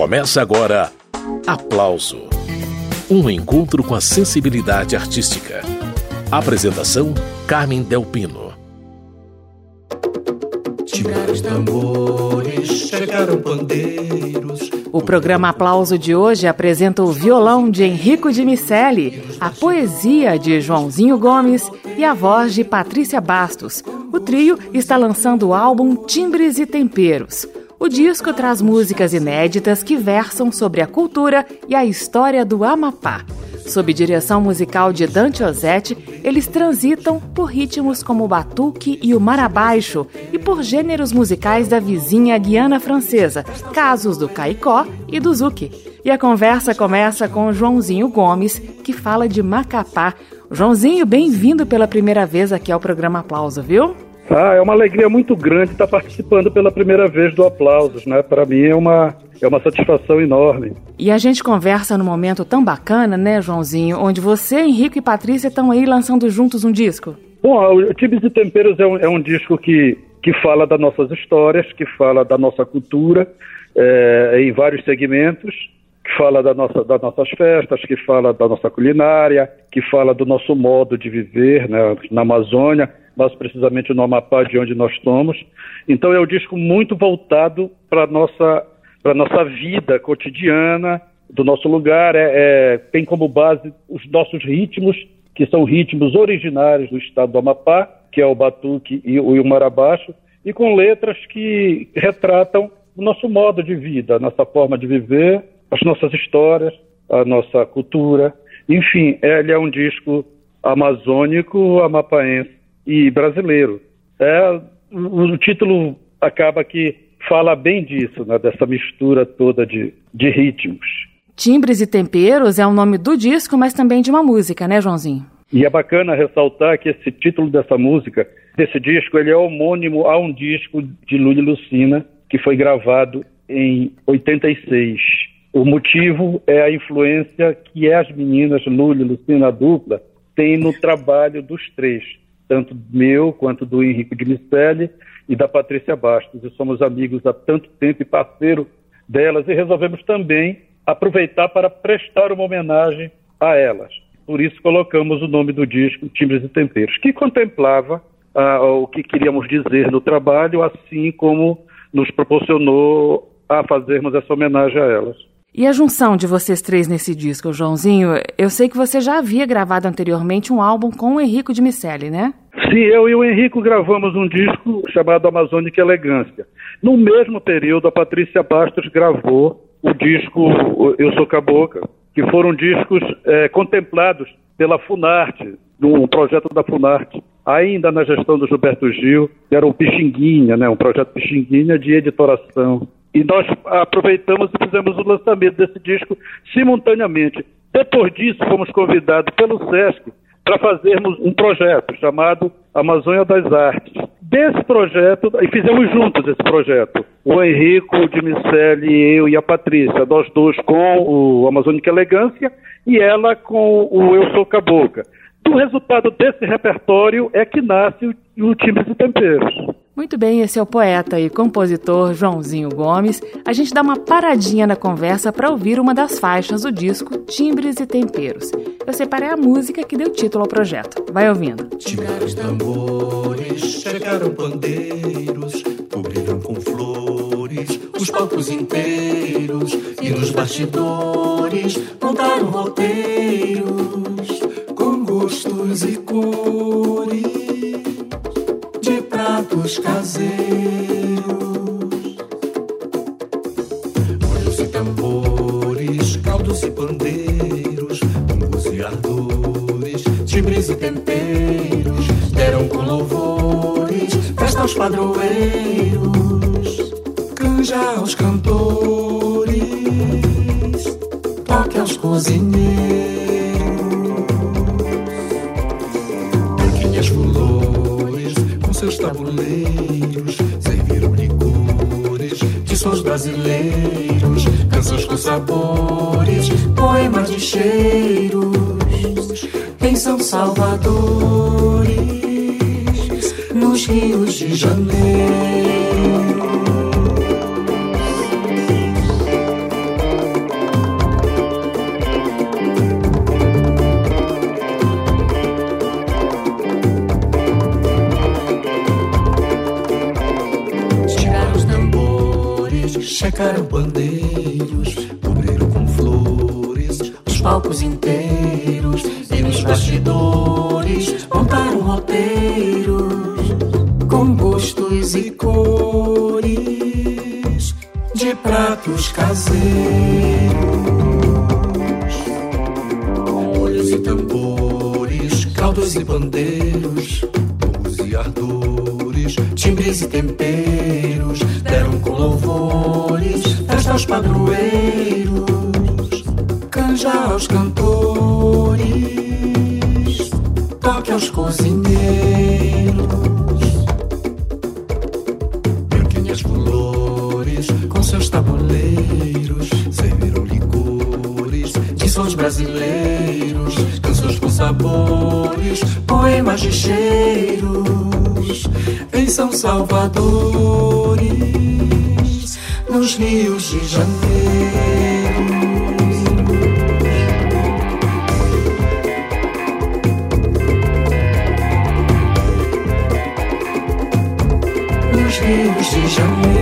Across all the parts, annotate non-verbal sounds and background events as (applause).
Começa agora Aplauso Um encontro com a sensibilidade artística. Apresentação: Carmen Delpino. Tiraram os tambores, chegaram pandeiros. O programa Aplauso de hoje apresenta o violão de Henrico de Miceli, a poesia de Joãozinho Gomes e a voz de Patrícia Bastos. O trio está lançando o álbum Timbres e Temperos. O disco traz músicas inéditas que versam sobre a cultura e a história do Amapá. Sob direção musical de Dante Ozzetti, eles transitam por ritmos como o batuque e o marabaixo e por gêneros musicais da vizinha Guiana Francesa, casos do caicó e do zuki. E a conversa começa com Joãozinho Gomes, que fala de Macapá. Joãozinho, bem-vindo pela primeira vez aqui ao programa Aplauso, viu? Ah, é uma alegria muito grande estar participando pela primeira vez do Aplausos, né? Para mim é uma, é uma satisfação enorme. E a gente conversa num momento tão bacana, né, Joãozinho, onde você, Henrique e Patrícia estão aí lançando juntos um disco. Bom, o Tibes e Temperos é um, é um disco que, que fala das nossas histórias, que fala da nossa cultura é, em vários segmentos, que fala da nossa, das nossas festas, que fala da nossa culinária, que fala do nosso modo de viver né, na Amazônia mais precisamente no Amapá, de onde nós estamos. Então é um disco muito voltado para a nossa, nossa vida cotidiana, do nosso lugar, é, é, tem como base os nossos ritmos, que são ritmos originários do estado do Amapá, que é o batuque e o marabaixo, e com letras que retratam o nosso modo de vida, a nossa forma de viver, as nossas histórias, a nossa cultura. Enfim, ele é um disco amazônico, amapaense, e brasileiro. É, o, o título acaba que fala bem disso, né, dessa mistura toda de, de ritmos. Timbres e Temperos é o nome do disco, mas também de uma música, né, Joãozinho? E é bacana ressaltar que esse título dessa música, desse disco, ele é homônimo a um disco de Lula Lucina, que foi gravado em 86. O motivo é a influência que as meninas Lula e Lucina, a dupla, têm no trabalho dos três tanto meu quanto do Henrique de Miceli e da Patrícia Bastos. E somos amigos há tanto tempo e parceiro delas e resolvemos também aproveitar para prestar uma homenagem a elas. Por isso colocamos o nome do disco Timbres e Temperos, que contemplava ah, o que queríamos dizer no trabalho, assim como nos proporcionou a fazermos essa homenagem a elas. E a junção de vocês três nesse disco, Joãozinho? Eu sei que você já havia gravado anteriormente um álbum com o Henrico de Miceli, né? Sim, eu e o Henrico gravamos um disco chamado Amazônica Elegância. No mesmo período, a Patrícia Bastos gravou o disco Eu Sou Cabocla, que foram discos é, contemplados pela Funarte, um projeto da Funarte, ainda na gestão do Gilberto Gil, que era o Pixinguinha, né, um projeto Pixinguinha de editoração e nós aproveitamos e fizemos o lançamento desse disco simultaneamente. Depois disso, fomos convidados pelo SESC para fazermos um projeto chamado Amazônia das Artes. Desse projeto, e fizemos juntos esse projeto, o Henrico, o Dimicelli, eu e a Patrícia, nós dois com o Amazônica Elegância e ela com o Eu Sou Cabocla. Do resultado desse repertório é que nasce o, o Timbres e Temperos. Muito bem, esse é o poeta e compositor Joãozinho Gomes. A gente dá uma paradinha na conversa para ouvir uma das faixas do disco Timbres e Temperos. Eu separei a música que deu título ao projeto. Vai ouvindo. Timbraram os tambores, chegaram pandeiros, cobriram com flores os palcos inteiros e nos bastidores montaram roteiros com gostos e cores pratos caseiros. Olhos e tambores, caldos e pandeiros, bongos e ardores, timbres e temperos, deram com louvores, festa aos padroeiros, canja aos cantores, toque aos cozinheiros. Seus tabuleiros serviram licores de sons brasileiros, canções com sabores, poemas de cheiros. Em São Salvador, nos rios de janeiro. Bandeiros, cobriram com flores os palcos inteiros e nos bastidores montaram roteiros com gostos e cores de pratos caseiros, olhos e tambores, caldos e bandeiros, fogos e ardores, timbres e temperos, deram com louvores, aos padroeiros, canja aos cantores, toque aos cozinheiros. brasileiros, canções com sabores, poemas de cheiros, em São Salvadores, rios de janeiro. Rios de janeiro,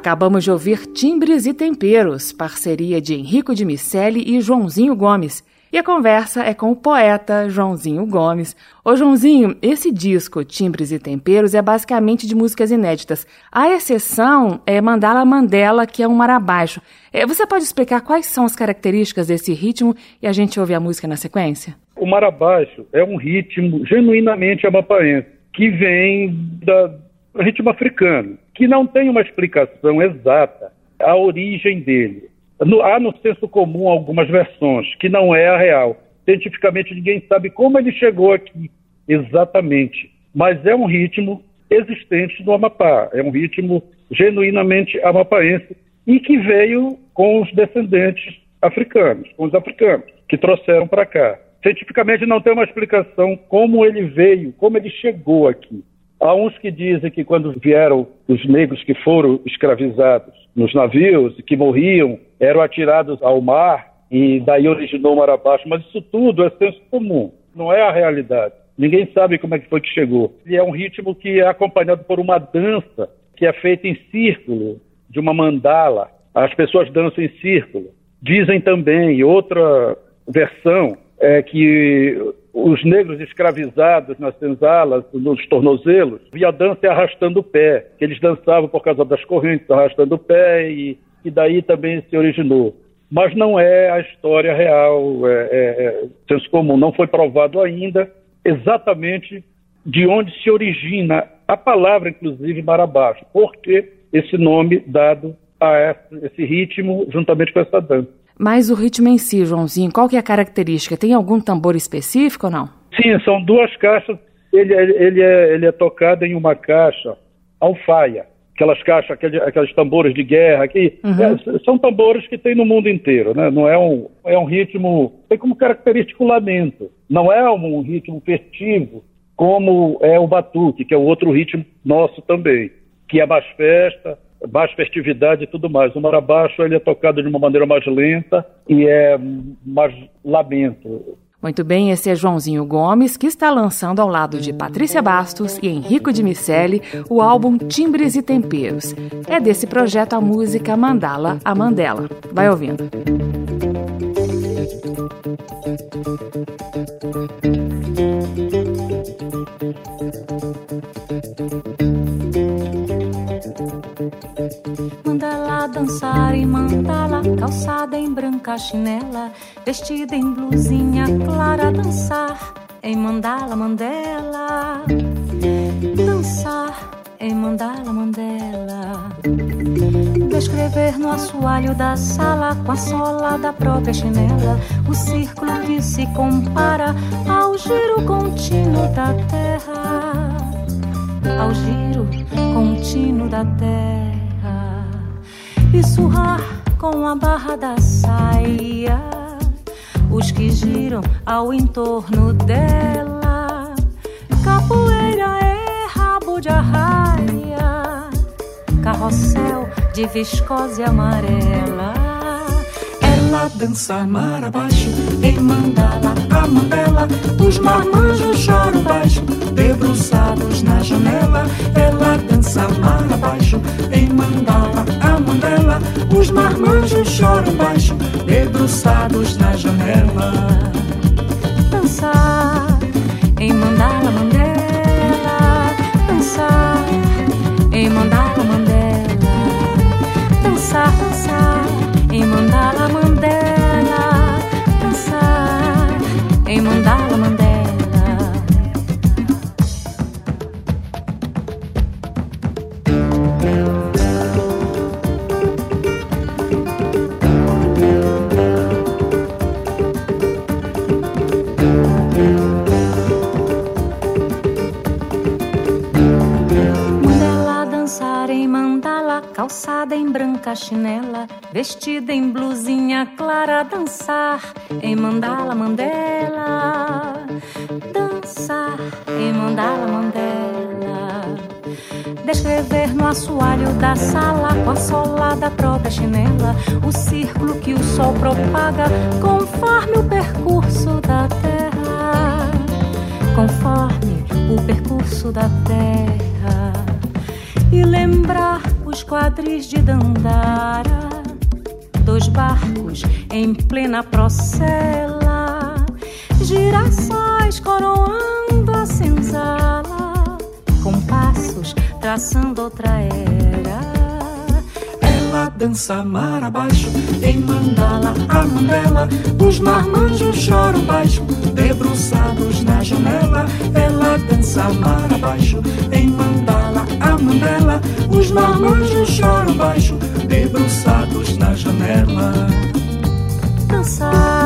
Acabamos de ouvir Timbres e Temperos, parceria de Henrico de Miceli e Joãozinho Gomes. E a conversa é com o poeta Joãozinho Gomes. Ô Joãozinho, esse disco, Timbres e Temperos, é basicamente de músicas inéditas. A exceção é Mandala Mandela, que é um marabaixo. É, você pode explicar quais são as características desse ritmo e a gente ouve a música na sequência? O marabaixo é um ritmo genuinamente amapaense, que vem da, ritmo africano, que não tem uma explicação exata a origem dele. No, há no senso comum algumas versões, que não é a real. Cientificamente ninguém sabe como ele chegou aqui exatamente, mas é um ritmo existente no Amapá, é um ritmo genuinamente amapaense e que veio com os descendentes africanos, com os africanos, que trouxeram para cá. Cientificamente não tem uma explicação como ele veio, como ele chegou aqui. Há uns que dizem que quando vieram os negros que foram escravizados nos navios que morriam, eram atirados ao mar e daí originou o mar abaixo, mas isso tudo é senso comum, não é a realidade. Ninguém sabe como é que foi que chegou. E é um ritmo que é acompanhado por uma dança que é feita em círculo, de uma mandala. As pessoas dançam em círculo. Dizem também, outra versão, é que os negros escravizados nas senzalas, nos tornozelos, via dança arrastando o pé, que eles dançavam por causa das correntes, arrastando o pé, e, e daí também se originou. Mas não é a história real, é, é, é senso comum, não foi provado ainda exatamente de onde se origina a palavra, inclusive, marabaixo, porque esse nome dado a esse ritmo juntamente com essa dança. Mas o ritmo em si, Joãozinho, qual que é a característica? Tem algum tambor específico ou não? Sim, são duas caixas. Ele, ele, é, ele é tocado em uma caixa alfaia. Aquelas caixas, aqueles, aqueles tambores de guerra que uhum. é, são tambores que tem no mundo inteiro, né? Não é um, é um ritmo, tem como característico o lamento. Não é um ritmo festivo como é o batuque, que é o outro ritmo nosso também, que é mais festa, mais festividade e tudo mais. O marabaixo ele é tocado de uma maneira mais lenta e é mais lamento. Muito bem, esse é Joãozinho Gomes, que está lançando ao lado de Patrícia Bastos e Henrico de Miceli o álbum Timbres e Temperos. É desse projeto a música Mandala a Mandela. Vai ouvindo. Chinela, vestida em blusinha clara, dançar em mandala, mandela, dançar em mandala, mandela, descrever no assoalho da sala com a sola da própria chinela, o círculo que se compara ao giro contínuo da terra, ao giro contínuo da terra. E surrar com a barra da saia os que giram ao entorno dela. Capoeira é rabo de arraia, carrossel de viscose amarela. Dança mar abaixo, em mandala a mandela, os marmanjos choram baixo, debruçados na janela. Ela dança mar abaixo, em mandala a mandela, os marmanjos choram baixo, debruçados na janela. Dançar em mandala mandela, dançar em mandala mandela, chinela, vestida em blusinha clara, dançar em mandala mandela, dançar em mandala mandela, descrever no assoalho da sala com a sola da própria chinela, o círculo que o sol propaga conforme o percurso da terra. Conforme o percurso da terra. E lembrar os quadris de Dandara, dois barcos em plena procela, girassóis coroando a senzala, compassos traçando outra era. Ela dança mar abaixo, em mandala a mandela, os marmanjos choram baixo, debruçados na janela. Ela dança mar abaixo, em mandala a mandela, os marmanjos choram baixo, debruçados na janela. dançar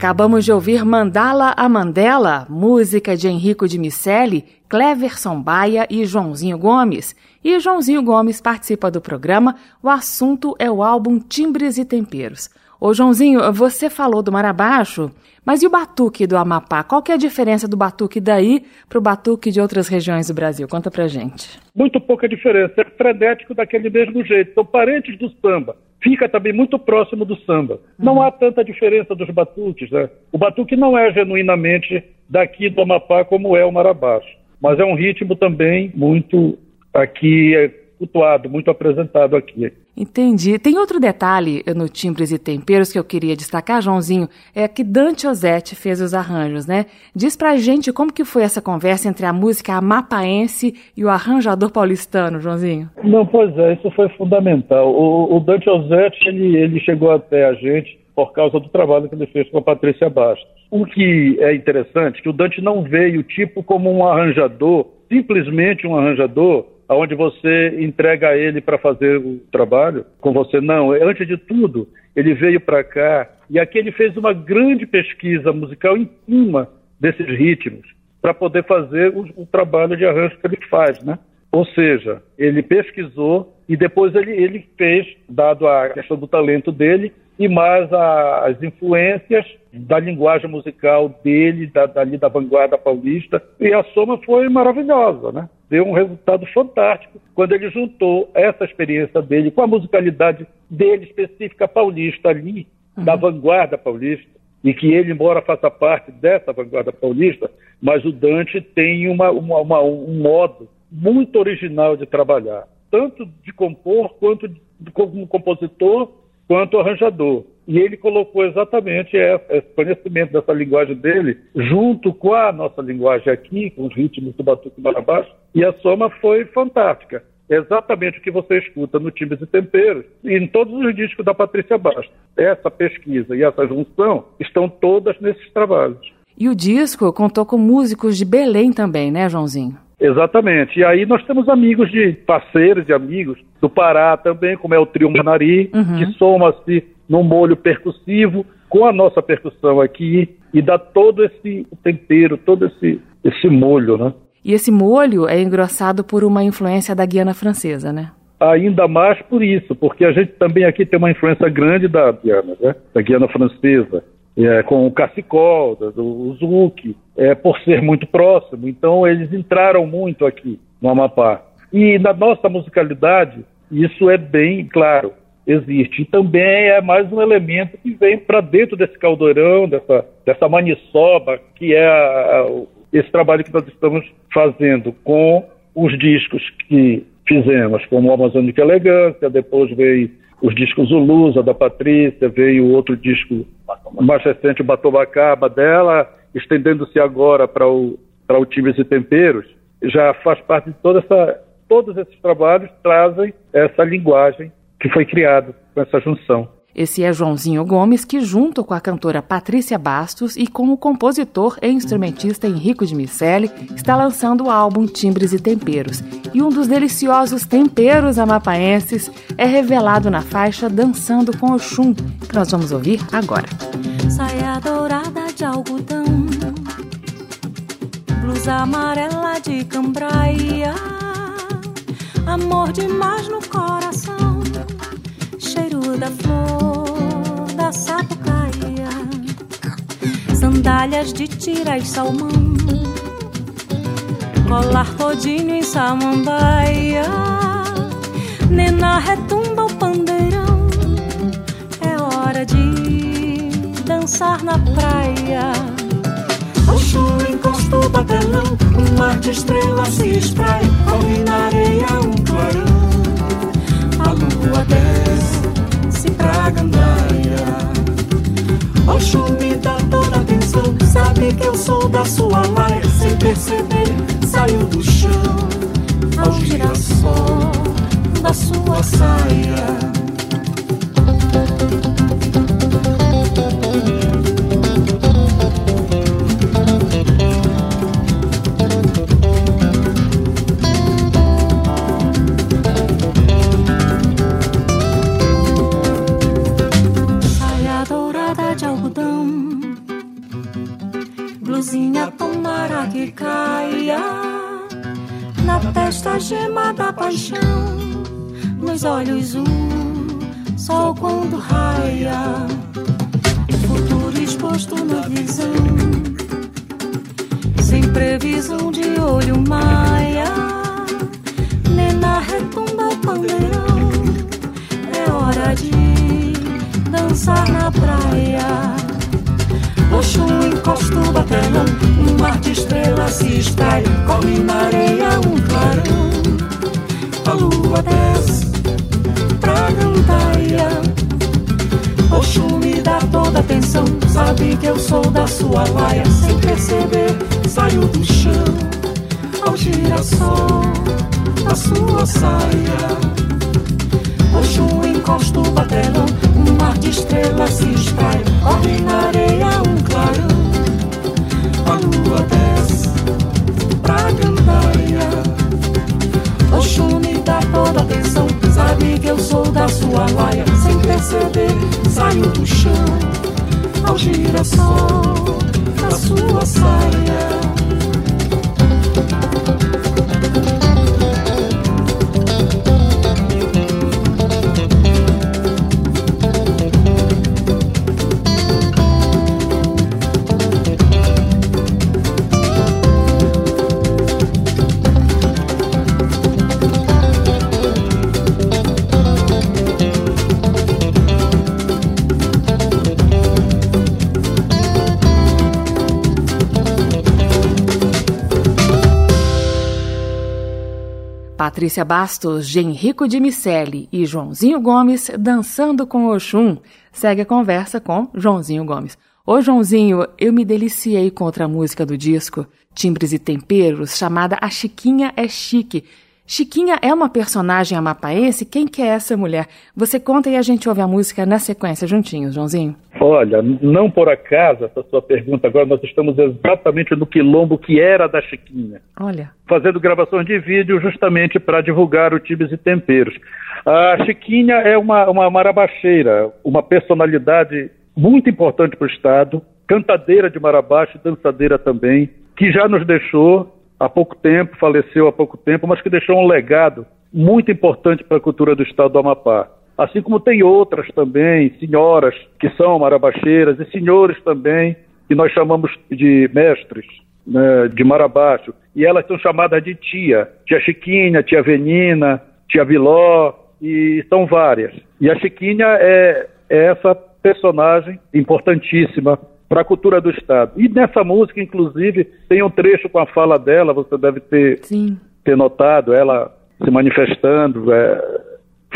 Acabamos de ouvir Mandala a Mandela, música de Henrico de Miceli, Cleverson Baia e Joãozinho Gomes. E Joãozinho Gomes participa do programa. O assunto é o álbum Timbres e Temperos. Ô Joãozinho, você falou do Marabaixo, mas e o batuque do Amapá? Qual que é a diferença do batuque daí para o batuque de outras regiões do Brasil? Conta pra gente. Muito pouca diferença. É frenético daquele mesmo jeito. São parentes do samba. Fica também muito próximo do samba. Não há tanta diferença dos batuques. Né? O batuque não é genuinamente daqui do Amapá como é o Marabaixo. Mas é um ritmo também muito aqui é, cultuado, muito apresentado aqui. Entendi. Tem outro detalhe no Timbres e Temperos que eu queria destacar, Joãozinho, é que Dante Ozzetti fez os arranjos, né? Diz pra gente como que foi essa conversa entre a música amapaense e o arranjador paulistano, Joãozinho. Não, pois é, isso foi fundamental. O, o Dante Ozzetti, ele, ele chegou até a gente por causa do trabalho que ele fez com a Patrícia Bastos. O que é interessante que o Dante não veio tipo como um arranjador, simplesmente um arranjador, onde você entrega ele para fazer o trabalho com você. Não, antes de tudo, ele veio para cá e aqui ele fez uma grande pesquisa musical em cima desses ritmos para poder fazer o, o, trabalho de arranjo que ele faz, né? Ou seja, ele pesquisou e depois ele, ele fez, dado a questão do talento dele e mais a, as influências da linguagem musical dele, da, dali da vanguarda paulista, e a soma foi maravilhosa, né? Deu um resultado fantástico quando ele juntou essa experiência dele com a musicalidade dele específica paulista ali, uhum. da vanguarda paulista, e que ele, embora faça parte dessa vanguarda paulista, mas o Dante tem uma, uma, uma, um modo muito original de trabalhar, tanto de compor quanto de, como compositor quanto arranjador. E ele colocou exatamente esse conhecimento dessa linguagem dele junto com a nossa linguagem aqui, com os ritmos do Batuque Marabaixo, e a soma foi fantástica. Exatamente o que você escuta no Timbres e Temperos e em todos os discos da Patrícia Bastos. Essa pesquisa e essa junção estão todas nesses trabalhos. E o disco contou com músicos de Belém também, né, Joãozinho? Exatamente. E aí nós temos amigos de parceiros e amigos do Pará também, como é o Trio Manari, uhum. que soma-se num molho percussivo com a nossa percussão aqui e dá todo esse tempero, todo esse, esse molho, né? E esse molho é engrossado por uma influência da Guiana Francesa, né? Ainda mais por isso, porque a gente também aqui tem uma influência grande da Guiana, né? da Guiana Francesa, é, com o cacicol, do zouk, é, por ser muito próximo. Então eles entraram muito aqui no Amapá. E na nossa musicalidade, isso é bem claro, existe. E também é mais um elemento que vem para dentro desse caldeirão, dessa, dessa maniçoba, que é a, a, esse trabalho que nós estamos fazendo com os discos que fizemos, como o Amazônica Elegância, depois veio os discos Zulusa, da Patrícia, veio outro disco mais recente, o Batobacaba dela, estendendo-se agora para o, para o Times e Temperos, já faz parte de toda essa. Todos esses trabalhos trazem essa linguagem que foi criada com essa junção. Esse é Joãozinho Gomes, que, junto com a cantora Patrícia Bastos e com o compositor e instrumentista Henrico de Miceli, está lançando o álbum Timbres e Temperos. E um dos deliciosos temperos amapaenses é revelado na faixa Dançando com o Chum, que nós vamos ouvir agora. Saia dourada de algodão, blusa amarela de cambraia, amor demais no coração da flor da sapucaia, sandálias de tira e salmão, colar todinho em samambaia, nena retumba o pandeirão, é hora de dançar na praia. Oxum encosta o batelão, um mar de estrelas se esprai, corre na areia um clarão, a lua desce pra gandaia. Me dá toda atenção, sabe que eu sou da sua laia. Sem perceber, saiu do chão ao girassol da sua saia. Olhos um sol quando raia. Futuro exposto na visão sem previsão de olho maia. Nena retumba o pandeirão é hora de dançar na praia. Oxum encosta o batelão Um mar de estrelas se extrai. Come na areia um clarão A lua desce gandaia Oxum me dá toda atenção Sabe que eu sou da sua laia. Sem perceber, saio do chão. Ao girassol da sua saia. Oxum encosta o batelão Um mar de estrelas se espalha Corre na areia um clarão. A lua desce pra gandaia Oxum me dá toda atenção Sabe que eu sou da sua laia. Sem perceber, saio do chão Ao girassol da sua saia Patrícia Bastos, de Henrico de Miceli e Joãozinho Gomes dançando com Oxum. Segue a conversa com Joãozinho Gomes. Ô Joãozinho, eu me deliciei contra a música do disco Timbres e Temperos, chamada A Chiquinha é Chique. Chiquinha é uma personagem amapaense? Quem que é essa mulher? Você conta e a gente ouve a música na sequência juntinhos, Joãozinho. Olha, não por acaso essa sua pergunta agora, nós estamos exatamente no quilombo que era da Chiquinha. Olha. Fazendo gravações de vídeo justamente para divulgar o Tibes e Temperos. A Chiquinha é uma, uma marabacheira, uma personalidade muito importante para o Estado, cantadeira de marabaixo, dançadeira também, que já nos deixou há pouco tempo, faleceu há pouco tempo, mas que deixou um legado muito importante para a cultura do estado do Amapá. Assim como tem outras também, senhoras que são marabaxeiras e senhores também, que nós chamamos de mestres né, de marabaixo. E elas são chamadas de tia. Tia Chiquinha, tia Venina, tia Viló, e são várias. E a Chiquinha é, é essa personagem importantíssima para a cultura do Estado. E nessa música, inclusive, tem um trecho com a fala dela, você deve ter, ter notado, ela se manifestando, é,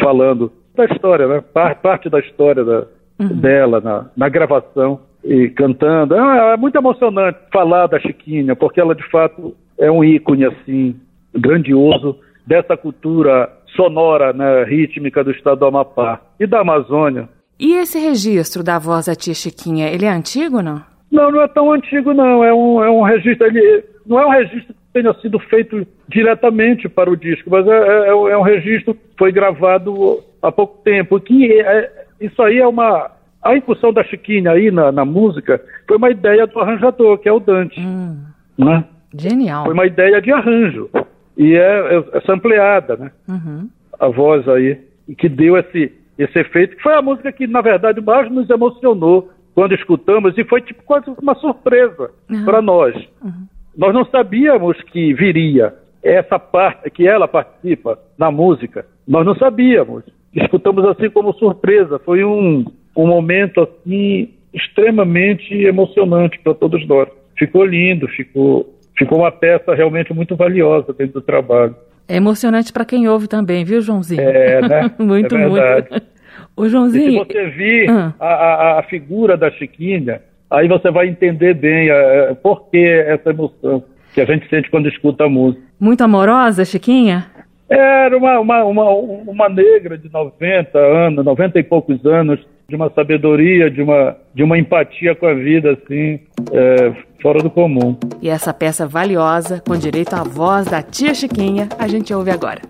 falando da história, né? parte da história da, uhum. dela na, na, gravação e cantando. É, é, muito emocionante falar da Chiquinha, porque ela de fato é um ícone assim grandioso dessa cultura sonora, né, rítmica do estado do Amapá e da Amazônia. E esse registro da voz da tia Chiquinha, ele é antigo não? Não, não é tão antigo não. É um, é um registro, ele, não é um registro que tenha sido feito diretamente para o disco, mas é, é, é um registro que foi gravado há pouco tempo. Que é, é, isso aí é uma. A incursão da Chiquinha aí na, na, música foi uma ideia do arranjador, que é o Dante. Hum, né? Genial. Foi uma ideia de arranjo. E é, é, é sampleada, né? Uhum. A voz aí. Que deu esse esse efeito, que foi a música que, na verdade, mais nos emocionou quando escutamos e foi tipo quase uma surpresa uhum. para nós. Uhum. Nós não sabíamos que viria essa parte, que ela participa na música. Nós não sabíamos. Escutamos assim como surpresa. Foi um, um momento assim extremamente emocionante para todos nós. Ficou lindo, ficou, ficou uma peça realmente muito valiosa dentro do trabalho. É emocionante para quem ouve também, viu, Joãozinho? É, né? (laughs) muito, é muito. Ô, Joãozinho. E se você vir ah. a, a, a, figura da Chiquinha, aí você vai entender bem a, a, por que essa emoção que a gente sente quando escuta a música. Muito amorosa, Chiquinha? Era uma, uma, uma, uma negra de 90 anos, 90 e poucos anos, de uma sabedoria, de uma, de uma empatia com a vida, assim, é, fora do comum. E essa peça valiosa, com direito à voz da tia Chiquinha, a gente ouve agora.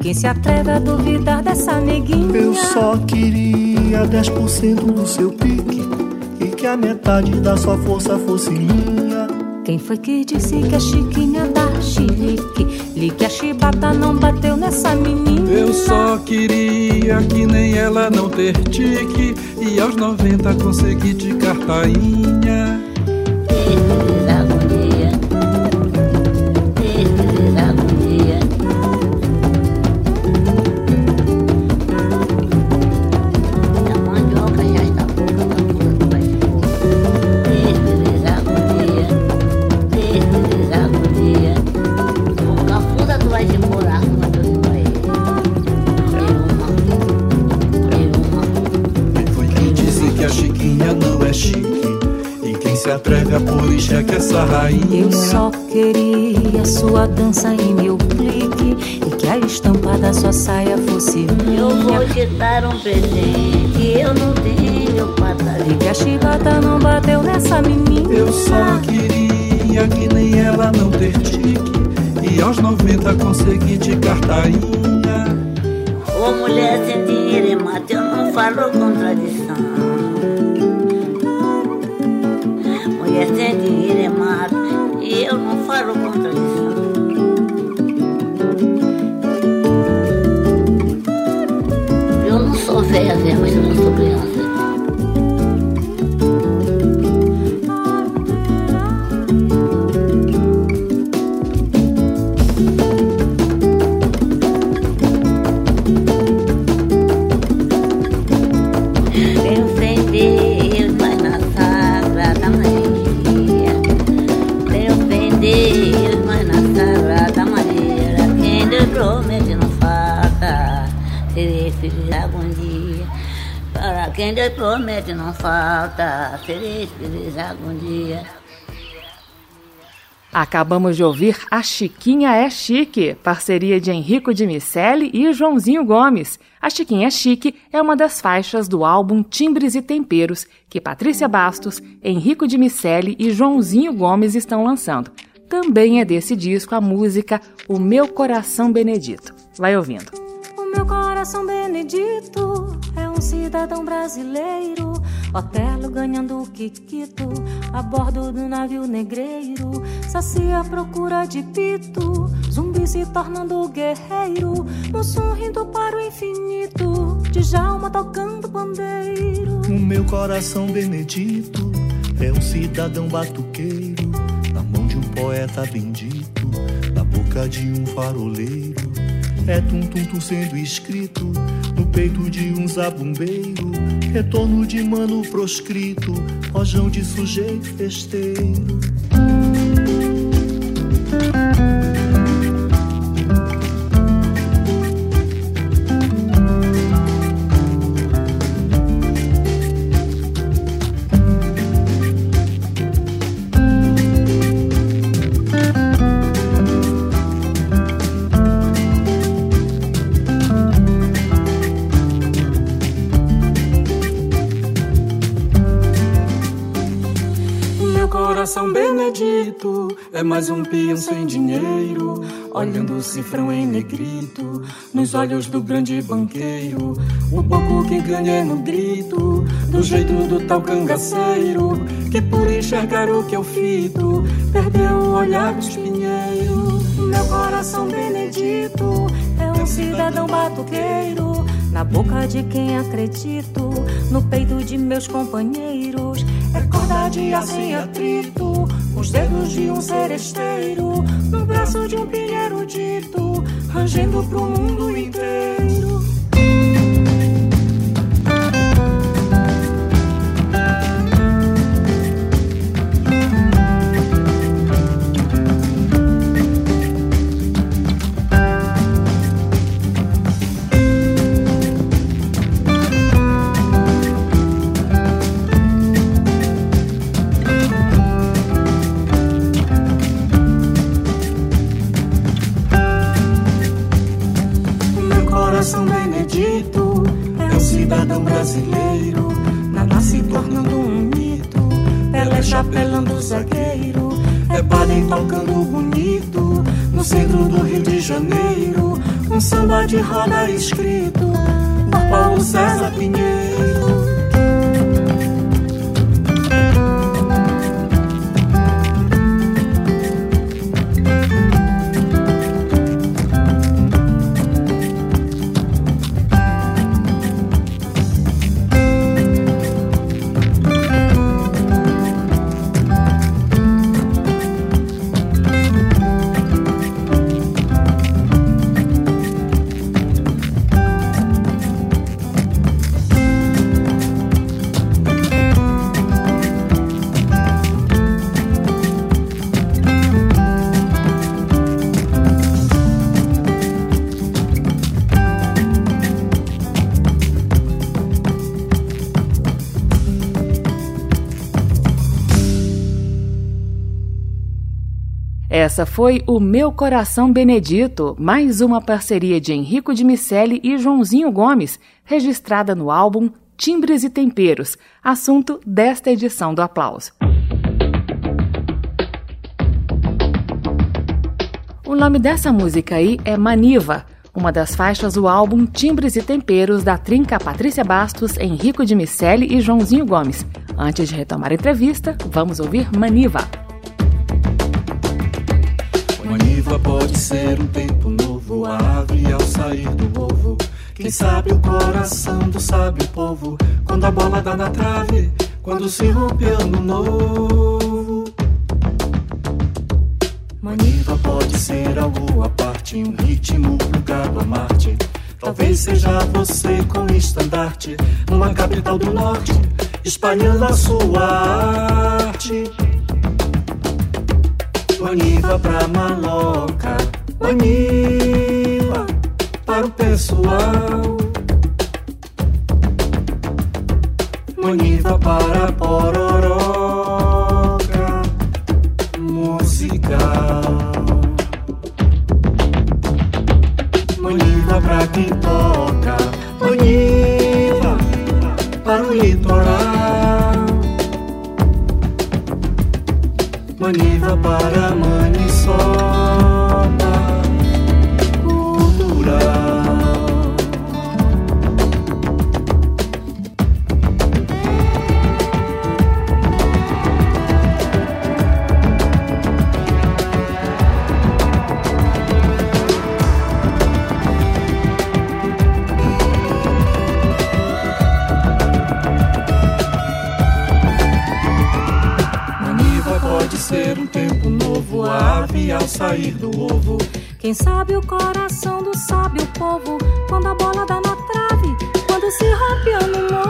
Quem se atreve a duvidar dessa neguinha? Eu só queria 10% do seu pique e que a metade da sua força fosse minha. Quem foi que disse que a Chiquinha da chilique? Li que a chibata não bateu nessa menina. Eu só queria que nem ela não ter tique e aos 90 conseguir de cartainha. Eu só queria sua dança e meu clique E que a estampa da sua saia fosse minha. Eu vou te dar um presente Eu não tenho pataria E que a chibata não bateu nessa menina. Eu só queria que nem ela não ter tique E aos 90 consegui de cartainha. Ô mulher sem dinheiro e mate Eu não falo contradição e eu não falo isso. Eu não sou velha, mas eu não sou criança. Falta, serei feliz algum dia. Acabamos de ouvir A Chiquinha é Chique, parceria de Henrico de Miceli e Joãozinho Gomes. A Chiquinha é Chique é uma das faixas do álbum Timbres e Temperos que Patrícia Bastos, Henrico de Miceli e Joãozinho Gomes estão lançando. Também é desse disco a música O Meu Coração Benedito. Vai ouvindo. O meu coração benedito é um cidadão brasileiro Otelo ganhando o Kikito a bordo do navio negreiro. Saci à procura de pito, zumbi se tornando guerreiro. Mussum rindo para o infinito, Djalma tocando bandeiro. O meu coração benedito é um cidadão batuqueiro, na mão de um poeta bendito, na boca de um faroleiro. É tum-tum-tum sendo escrito no peito de um zabumbeiro Retorno de mano proscrito, rojão de sujeito festeiro. É mais um peão sem dinheiro, olhando o cifrão em negrito, nos olhos do grande banqueiro. O pouco que ganha é no grito, do jeito do tal cangaceiro, que por enxergar o que eu fito, perdeu o olhar dos pinheiros. Meu coração benedito é um cidadão batuqueiro, na boca de quem acredito, no peito de meus companheiros, é corda de aço em atrito os dedos de um seresteiro, no braço de um pinheiro dito, rangendo pro mundo inteiro. De roda escrito Essa foi o Meu Coração Benedito, mais uma parceria de Henrico de Miceli e Joãozinho Gomes, registrada no álbum Timbres e Temperos, assunto desta edição do Aplauso. O nome dessa música aí é Maniva, uma das faixas do álbum Timbres e Temperos da trinca Patrícia Bastos, Henrico de Miceli e Joãozinho Gomes. Antes de retomar a entrevista, vamos ouvir Maniva. Maniva pode ser um tempo novo, a ave ao sair do ovo. Quem sabe o coração do sábio povo, quando a bola dá na trave, quando se rompe ano novo. Maniva pode ser algo à parte, um ritmo plugado a Marte. Talvez seja você com estandarte, numa capital do norte, espalhando a sua arte. Maniva pra maloca, Maniva para o pessoal. Maniva para pororoca musical. Maniva pra quem toca, ao sair do ovo. Quem sabe o coração do sábio povo, quando a bola dá na trave, quando se rompe ano novo.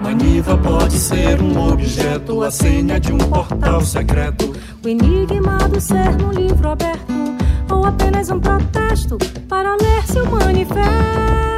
Maniva pode ser um objeto, a senha de um portal secreto. O enigma do ser no livro aberto, ou apenas um protesto para ler seu manifesto.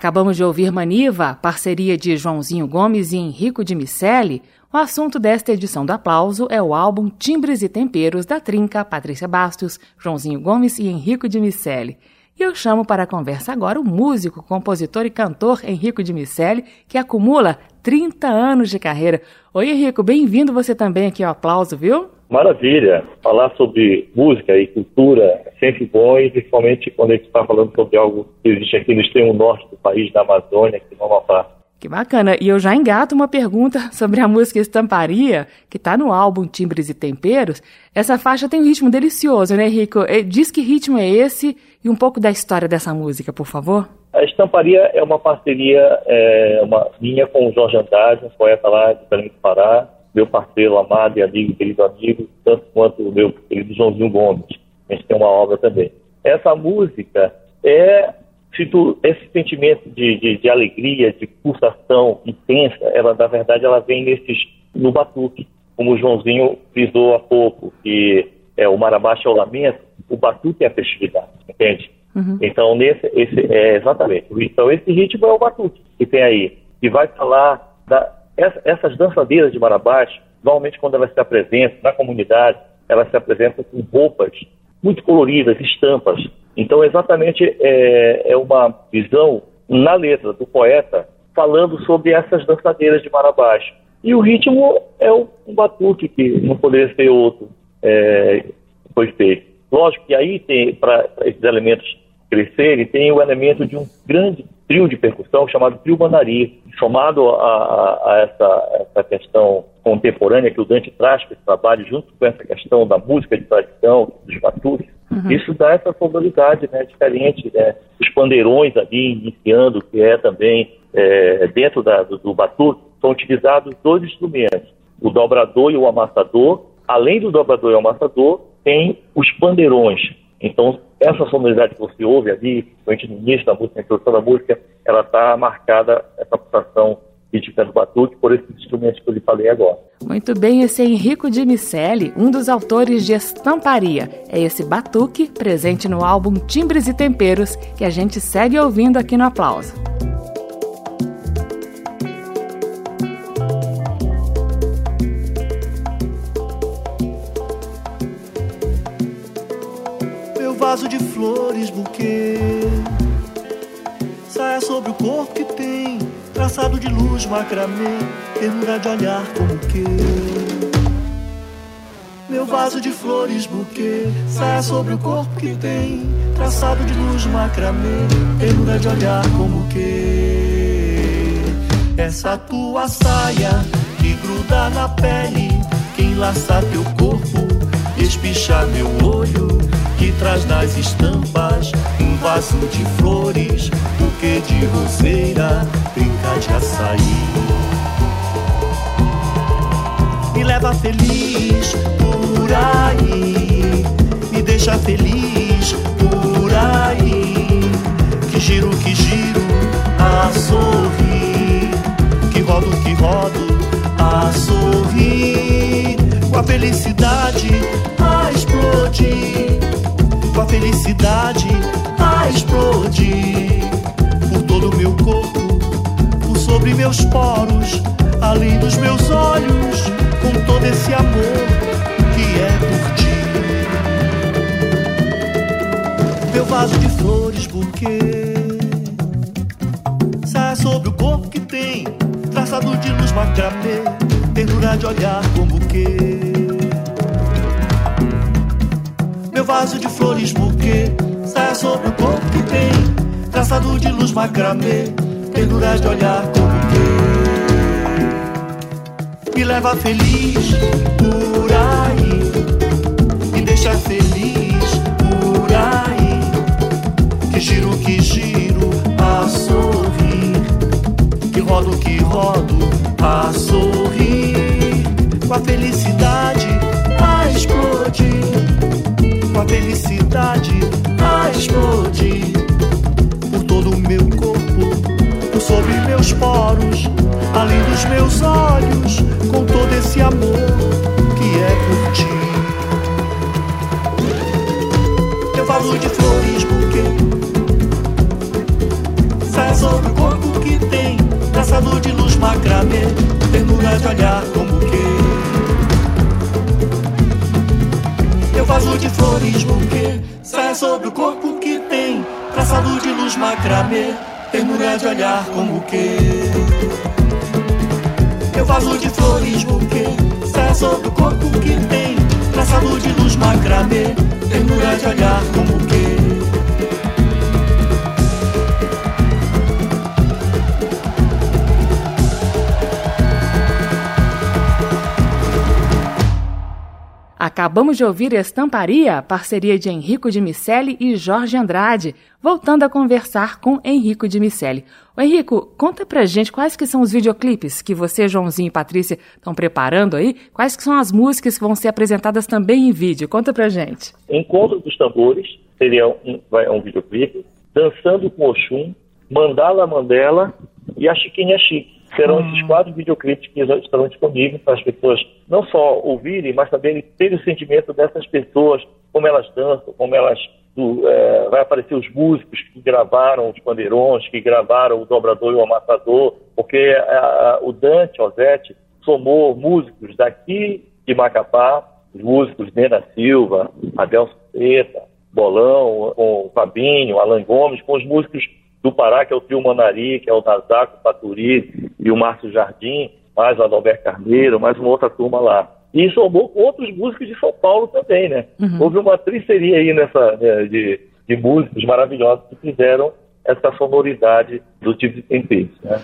Acabamos de ouvir Maniva, parceria de Joãozinho Gomes e Henrico de Miceli. O assunto desta edição do Aplauso é o álbum Timbres e Temperos da Trinca, Patrícia Bastos, Joãozinho Gomes e Henrico de Miceli. E eu chamo para a conversa agora o músico, compositor e cantor Henrico de Miceli, que acumula 30 anos de carreira. Oi, Henrico, bem-vindo você também aqui ao Aplauso, viu? Maravilha. Falar sobre música e cultura é sempre bom, e principalmente quando a gente está falando sobre algo que existe aqui no extremo norte do país, da Amazônia, aqui no Amapá. Que bacana. E eu já engato uma pergunta (laughs) sobre a música Estamparia, que está no álbum Timbres e Temperos. Essa faixa tem um ritmo delicioso, né, Rico? Diz que ritmo é esse e um pouco da história dessa música, por favor. A Estamparia é uma parceria é, uma minha com o Jorge Andrade, um poeta lá de Belém do Pará, meu parceiro amado e amigo, querido amigo, tanto quanto o meu querido Joãozinho Gomes. A gente tem uma obra também. Essa música é esse sentimento de, de, de, alegria, de pulsação intensa, ela na verdade ela vem nesses no batuque, como o Joãozinho frisou há pouco, que é o Marabaixo é o lamento, o batuque é a festividade, entende? Uhum. Então nesse esse é exatamente. Então esse ritmo é o batuque que tem aí, que vai falar da essa, essas dançadeiras de Marabás, normalmente quando elas se apresentam na comunidade, elas se apresentam com roupas muito coloridas, estampas. Então, exatamente é, é uma visão na letra do poeta falando sobre essas dançadeiras de Marabás. E o ritmo é um batuque que não poderia ser outro, é, foi feito. Lógico que aí tem, para esses elementos crescer, ele tem o elemento de um grande trio de percussão chamado trio Manari, somado a, a, a essa, essa, questão contemporânea que o Dante traz para esse trabalho, junto com essa questão da música de tradição, dos batuques, uhum. isso dá essa sonoridade né, diferente, né, os pandeirões ali iniciando, que é também é, dentro da, do, do batuque, são utilizados dois instrumentos, o dobrador e o amassador, além do dobrador e o amassador, tem os pandeirões, então, essa sonoridade que você ouve ali, principalmente no início da música, na introdução da música, ela está marcada, essa pulsação rítmica do batuque, por esses instrumentos que eu lhe falei agora. Muito bem, esse é Henrico de Miceli, um dos autores de Estamparia. É esse batuque presente no álbum Timbres e Temperos que a gente segue ouvindo aqui no Aplauso. Vaso de flores, buquê. Saia sobre o corpo que tem, traçado de luz, macramê, ternura de olhar como que. Meu vaso de flores, buquê, saia sobre o corpo que tem, traçado de luz, macramê, ternura de olhar como que. Essa tua saia que gruda na pele, que enlaça teu corpo, espicha meu olho que traz nas estampas um vaso de flores, buquê de roseira, brinca de açaí. Me leva feliz por aí, me deixa feliz por aí. Que giro, que giro a sorrir, que rodo, que rodo a sorrir, com a felicidade a explodir a felicidade a explodir por todo o meu corpo, por sobre meus poros, além dos meus olhos, com todo esse amor que é por ti. Meu vaso de flores, buquê, sai sobre o corpo que tem, traçado de luz macramê, ternura de olhar com buquê meu vaso de flores buquê Saia sobre o corpo que tem Traçado de luz macramê Penduras de olhar como que Me leva feliz por aí Me deixa feliz por aí Que giro, que giro a sorrir Que rodo, que rodo a sorrir Com a felicidade macramê Ternura de olhar como que Meu vaso de flores buquê Sai sobre o corpo que tem Traçado de luz macramê Ternura de olhar como que Acabamos de ouvir Estamparia, parceria de Henrico de Miceli e Jorge Andrade, voltando a conversar com Henrico de Miceli. Ô Henrico, conta pra gente quais que são os videoclipes que você, Joãozinho e Patrícia estão preparando aí, quais que são as músicas que vão ser apresentadas também em vídeo. Conta pra gente. Encontro dos Tambores seria um, vai, um videoclipe, Dançando com Oxum, Mandala Mandela e A Chiquinha Chique serão hum. esses quatro videoclipes que estarão disponíveis para as pessoas não só ouvirem, mas também terem o sentimento dessas pessoas, como elas dançam, como elas. Do, é, vai aparecer os músicos que gravaram os pandeirões, que gravaram o dobrador e o amassador, porque a, a, o Dante Ozete somou músicos daqui de Macapá, os músicos Nena Silva, Adelson Preta, Bolão, com o Fabinho, Alan Gomes, com os músicos do Pará, que é o Trio Manari, que é o Nazaco, o Paturi e o Márcio Jardim, mais o Adalberto Carneiro, mais uma outra turma lá. E somou com outros músicos de São Paulo também, né? Uhum. Houve uma triceria aí nessa, né, de, de músicos maravilhosos que fizeram essa sonoridade do tipo de temperos, né?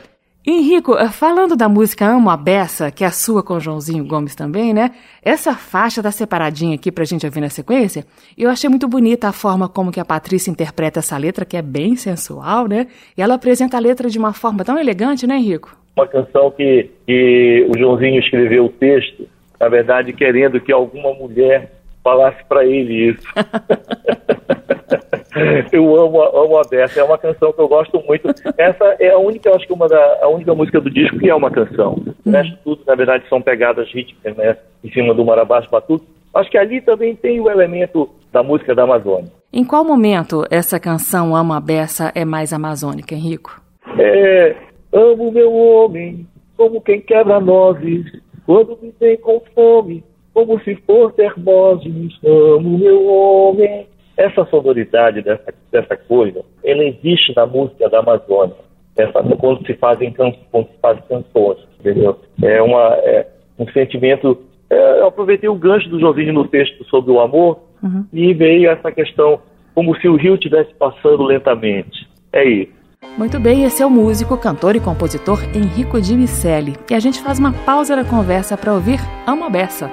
Henrico, eh, falando da música Amo a Beça, que é a sua com Joãozinho Gomes também, né? Essa faixa tá separadinha aqui pra gente ouvir na sequência. E eu achei muito bonita a forma como que a Patrícia interpreta essa letra, que é bem sensual, né? E ela apresenta a letra de uma forma tão elegante, né, Henrico? Uma canção que, que o Joãozinho escreveu o texto, na verdade, querendo que alguma mulher falasse para ele isso. (laughs) eu amo, amo a Berta, é uma canção que eu gosto muito. Essa é a única, acho que uma da, a única música do disco que é uma canção. O resto tudo, na verdade, são pegadas rítmicas, né? Em cima do Marabás Batuque. Acho que ali também tem o elemento da música da Amazônia. Em qual momento essa canção Amo a Beça é mais amazônica, Henrico? É, amo meu homem, como quem quebra nozes, quando me tem com fome, como se for termoses, amo meu homem. Essa sonoridade dessa, dessa coisa, ela existe na música da Amazônia. Essa, quando se fazem quando se fazem canções, entendeu? É uma é um sentimento. É, eu aproveitei o gancho do Joãozinho no texto sobre o amor uhum. e veio essa questão como se o rio estivesse passando lentamente. É isso. Muito bem, esse é o músico, cantor e compositor Henrico de Miceli. E a gente faz uma pausa na conversa para ouvir Amo Beça.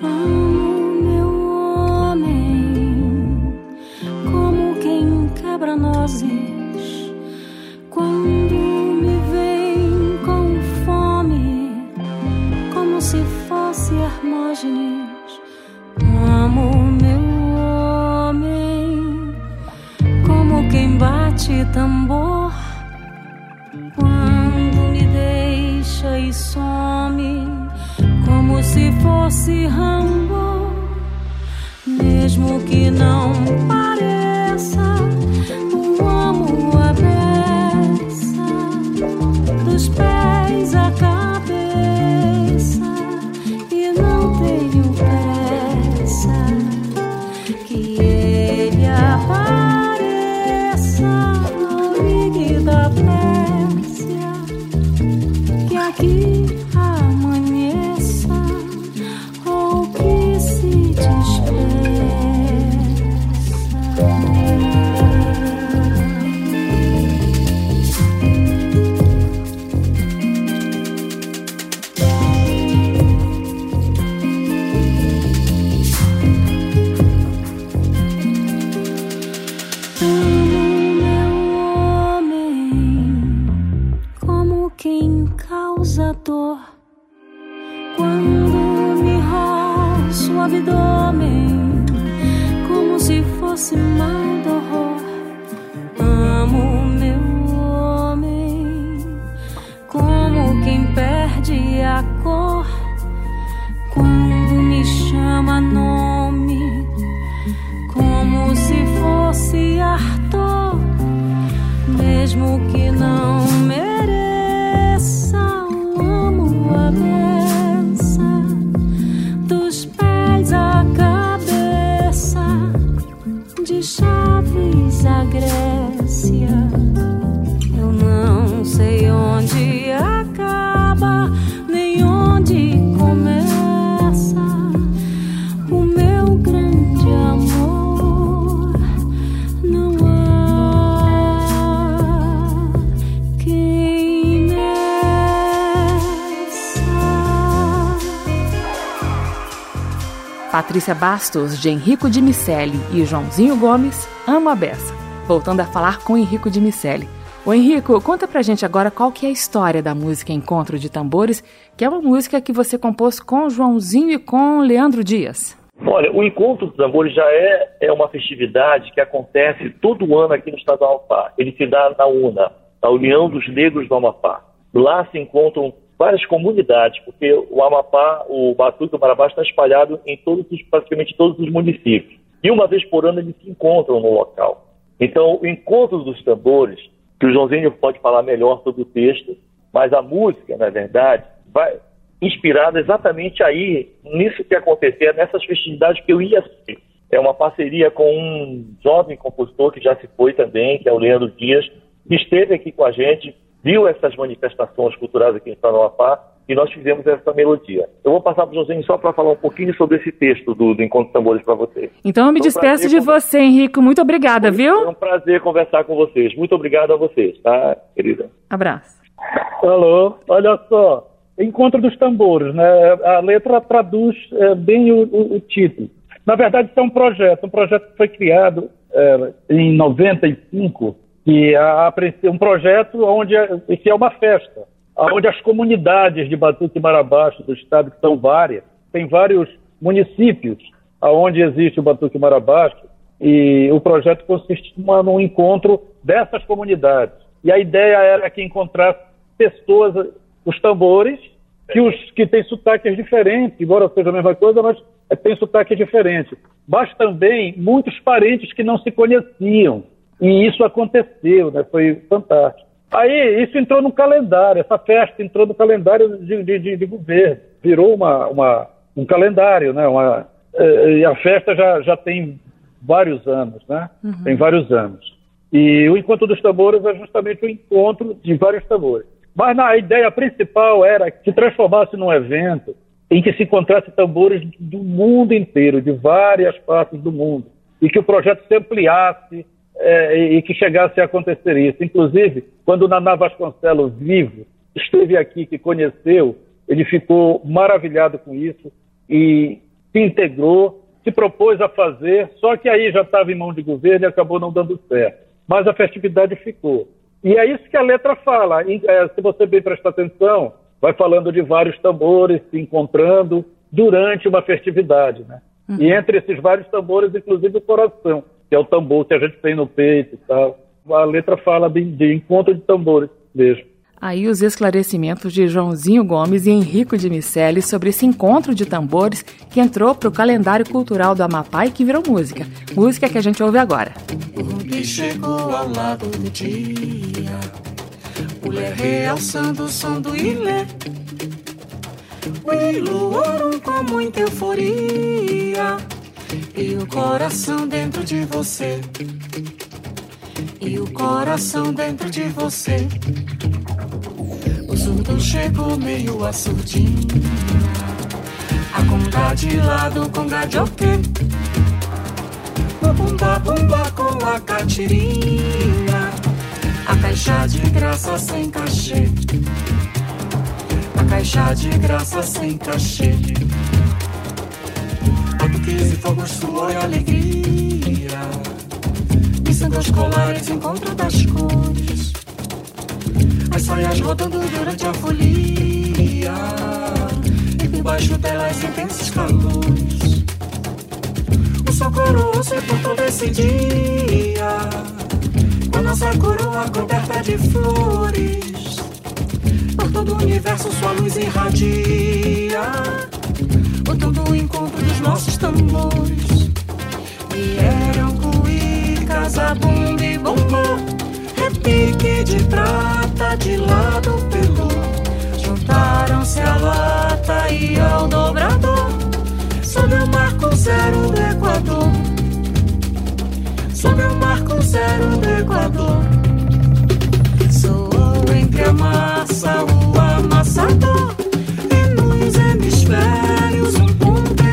tambor se fosse Arthur, mesmo que não mereça, amo a mesa dos pés à cabeça de chaves agressos. Patrícia Bastos, de Henrico de Miceli e Joãozinho Gomes, Amo a Beça. Voltando a falar com Henrico de Miceli. O Henrico, conta pra gente agora qual que é a história da música Encontro de Tambores, que é uma música que você compôs com Joãozinho e com Leandro Dias. Olha, o Encontro de Tambores já é, é uma festividade que acontece todo ano aqui no estado do Amapá. Ele se dá na UNA, a União dos Negros do Amapá. Lá se encontram várias comunidades, porque o Amapá, o Batuque o Marabá estão espalhados em todos os, praticamente todos os municípios. E uma vez por ano eles se encontram no local. Então, o encontro dos tambores, que o Joãozinho pode falar melhor sobre o texto, mas a música, na verdade, vai inspirada exatamente aí, nisso que acontecia, nessas festividades que eu ia assistir. É uma parceria com um jovem compositor que já se foi também, que é o Leandro Dias, que esteve aqui com a gente viu essas manifestações culturais aqui em Sanoapá e nós fizemos essa melodia. Eu vou passar para o Josinho só para falar um pouquinho sobre esse texto do, do Encontro de Tambores para vocês. Então eu me despeço de você, Henrico. Muito obrigada, viu? É um prazer conversar com vocês. Muito obrigado a vocês, tá, querida? Abraço. Alô, olha só. Encontro dos Tambores, né? A letra traduz é, bem o, o, o, título. Na verdade, isso é um projeto, um projeto que foi criado é, em 95, que um projeto onde que é uma festa, onde as comunidades de Batuque e Marabaixo do estado, que são várias, tem vários municípios onde existe o Batuque e Marabaixo, e o projeto consiste num encontro dessas comunidades. E a ideia era que encontrasse pessoas, os tambores, que, os, que têm sotaques diferentes, embora seja a mesma coisa, mas tem sotaques diferentes. Mas também muitos parentes que não se conheciam. E isso aconteceu, né? foi fantástico. Aí isso entrou no calendário, essa festa entrou no calendário de, de, de governo, virou uma, uma, um calendário, né? Uma, eh, e a festa já, já tem vários anos, né? Uhum. Tem vários anos. E o Encontro dos Tambores é justamente o encontro de vários tambores. Mas a ideia principal era que se transformasse num evento em que se encontrasse tambores do mundo inteiro, de várias partes do mundo, e que o projeto se ampliasse é, e que chegasse a acontecer isso. Inclusive, quando o Naná Vasconcelos, vivo, esteve aqui, que conheceu, ele ficou maravilhado com isso e se integrou, se propôs a fazer, só que aí já estava em mão de governo e acabou não dando certo. Mas a festividade ficou. E é isso que a letra fala. É, se você bem prestar atenção, vai falando de vários tambores se encontrando durante uma festividade, né? Uhum. E entre esses vários tambores, inclusive o coração, que é o tambor que a gente tem no peito e tal. A letra fala de, de encontro de tambores mesmo. Aí os esclarecimentos de Joãozinho Gomes e Henrico de Miceli sobre esse encontro de tambores que entrou para o calendário cultural do Amapá e que virou música. Música que a gente ouve agora. O chegou ao lado do dia, mulher realçando o som do ilê. O iluorum com muita euforia e o coração dentro de você. E o coração dentro de você surdo chegou meio assurdinho. A conga de lado, conga de ok. O bumba bumba com a catirinha. A caixa de graça sem cachê. A caixa de graça sem cachê. Batuques e fogos, suor e alegria. Missando os colares, encontro das cores. As saias rodando durante a folia. E por baixo delas intensos calores. O sol por todo esse dia. Com nossa coroa coberta de flores. Por todo o universo sua luz irradia. Por todo o encontro nossos tambores Vieram cuicas, a bumba e bombom repique de prata de lado pelo. Juntaram-se a lata e ao dobrador. Sob o marco zero do Equador. Sob o marco zero do Equador. Soou entre a massa o amassador. E nos hemisférios um ponto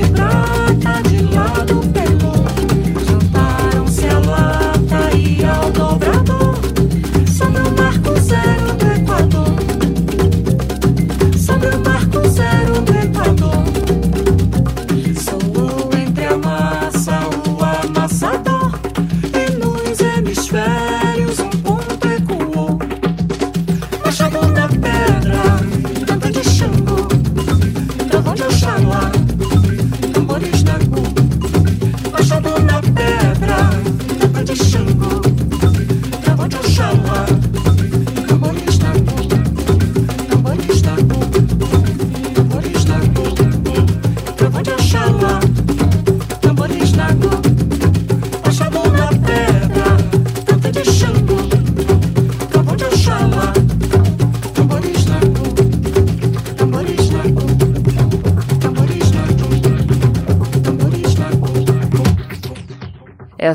de prata,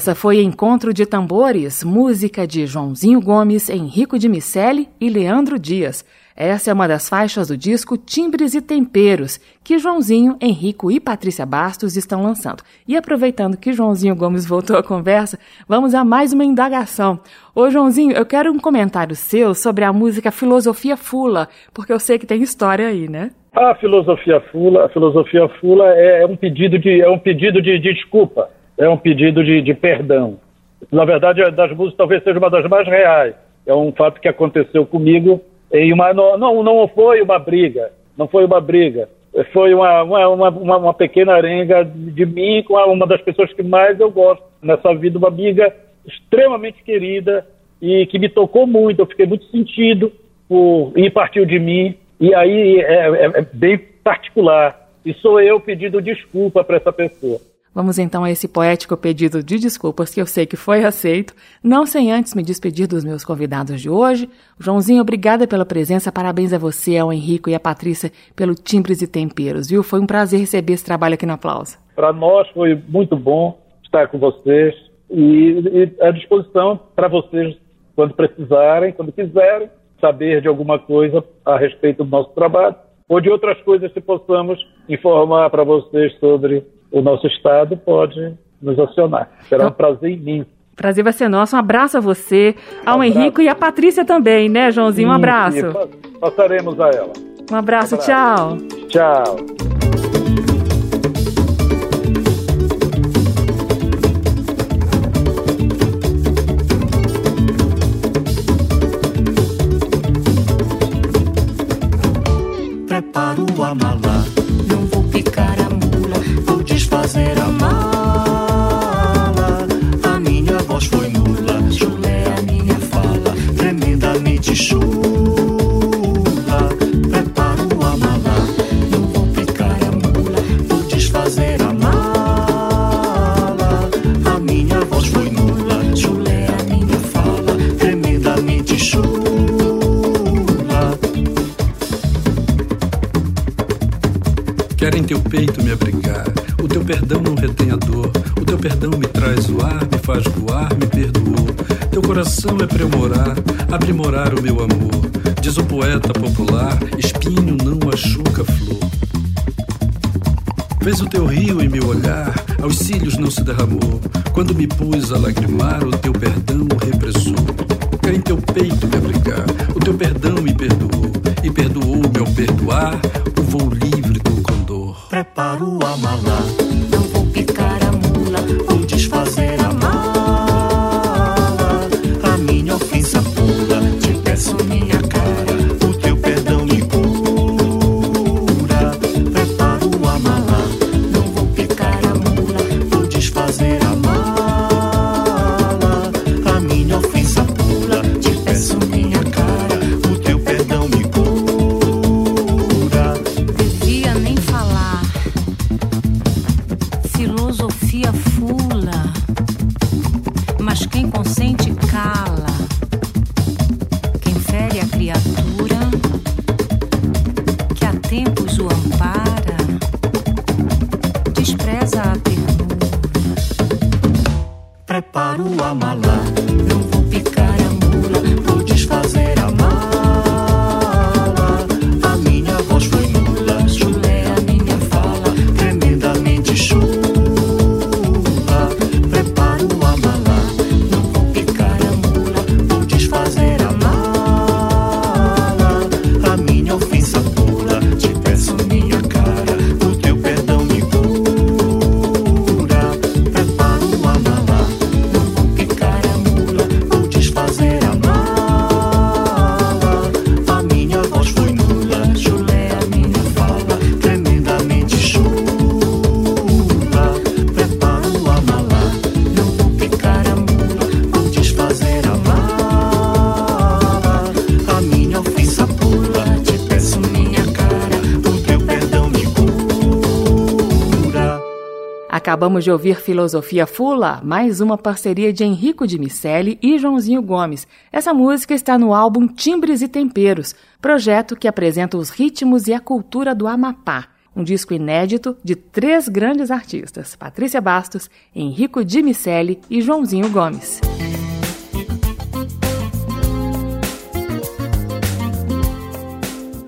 Essa foi Encontro de Tambores, música de Joãozinho Gomes, Henrico de Miceli e Leandro Dias. Essa é uma das faixas do disco Timbres e Temperos, que Joãozinho, Henrico e Patrícia Bastos estão lançando. E aproveitando que Joãozinho Gomes voltou à conversa, vamos a mais uma indagação. Ô Joãozinho, eu quero um comentário seu sobre a música Filosofia Fula, porque eu sei que tem história aí, né? A filosofia fula, a filosofia fula é, é um pedido de é um pedido de, de desculpa, é um pedido de, de perdão. Na verdade, é das músicas talvez seja uma das mais reais. É um fato que aconteceu comigo em uma não não, foi uma briga, não foi uma briga, foi uma uma, uma, uma- pequena arenga de mim com uma das pessoas que mais eu gosto nessa vida, uma amiga extremamente querida e que me tocou muito. Eu fiquei muito sentido por e partiu de mim. E aí é, é- é bem particular. E sou eu pedindo desculpa para essa pessoa. Vamos então a esse poético pedido de desculpas que eu sei que foi aceito, não sem antes me despedir dos meus convidados de hoje. Joãozinho, obrigada pela presença, parabéns a você, ao Henrico e à Patrícia pelo Timbres e Temperos, viu? Foi um prazer receber esse trabalho aqui no Aplauso. Para nós foi muito bom estar com vocês e, e à disposição para vocês quando precisarem, quando quiserem saber de alguma coisa a respeito do nosso trabalho ou de outras coisas que possamos informar para vocês sobre o nosso estado, pode nos acionar. Será um prazer imenso. Prazer vai ser nosso. Um abraço a você, ao Um. Henrico e à Patrícia também, né, Joãozinho? Um abraço. e pa- passaremos a ela. Um abraço, Um abraço. tchau. Tchau. Preparo a mala, tremendamente chula. Preparo a mala, não vou picar a mula, vou desfazer a mala. A minha voz foi nula, chulé a minha fala, tremendamente chula. Quero em teu peito me abrigar. Perdão não retém a dor. O teu perdão me traz o ar, me faz voar, me perdoou. Teu coração é aprimorar, aprimorar o meu amor. Diz o poeta popular: espinho não machuca flor. Vês o teu rio em meu olhar, aos cílios não se derramou. Quando me pus a lagrimar, o teu perdão repressou. Quero em teu peito me abrigar, o teu perdão me perdoou. E perdoou-me ao perdoar o voo livre do. Preparo a mala, não vou picar Acabamos de ouvir Filosofia Fula, mais uma parceria de Henrico de Miceli e Joãozinho Gomes. Essa música está no álbum Timbres e Temperos, projeto que apresenta os ritmos e a cultura do Amapá. Um disco inédito de três grandes artistas: Patrícia Bastos, Henrico de Miceli e Joãozinho Gomes.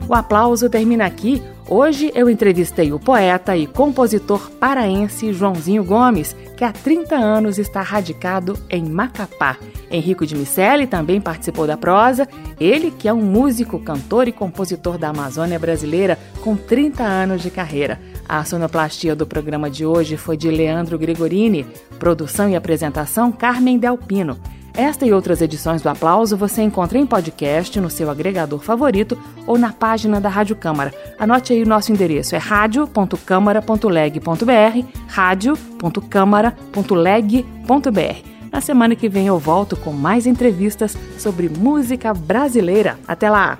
O aplauso termina aqui. Hoje eu entrevistei o poeta e compositor paraense Joãozinho Gomes, que há 30 anos está radicado em Macapá. Henrico de Miceli também participou da prosa, ele que é um músico, cantor e compositor da Amazônia brasileira com 30 anos de carreira. A sonoplastia do programa de hoje foi de Leandro Gregorini, produção e apresentação Carmen Delpino. Esta e outras edições do Aplauso você encontra em podcast no seu agregador favorito ou na página da Rádio Câmara. Anote aí o nosso endereço, é radio.câmara.leg.br, radio.câmara.leg.br. Na semana que vem eu volto com mais entrevistas sobre música brasileira. Até lá!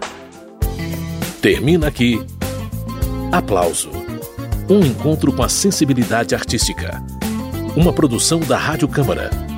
Termina aqui. Aplauso. Um encontro com a sensibilidade artística. Uma produção da Rádio Câmara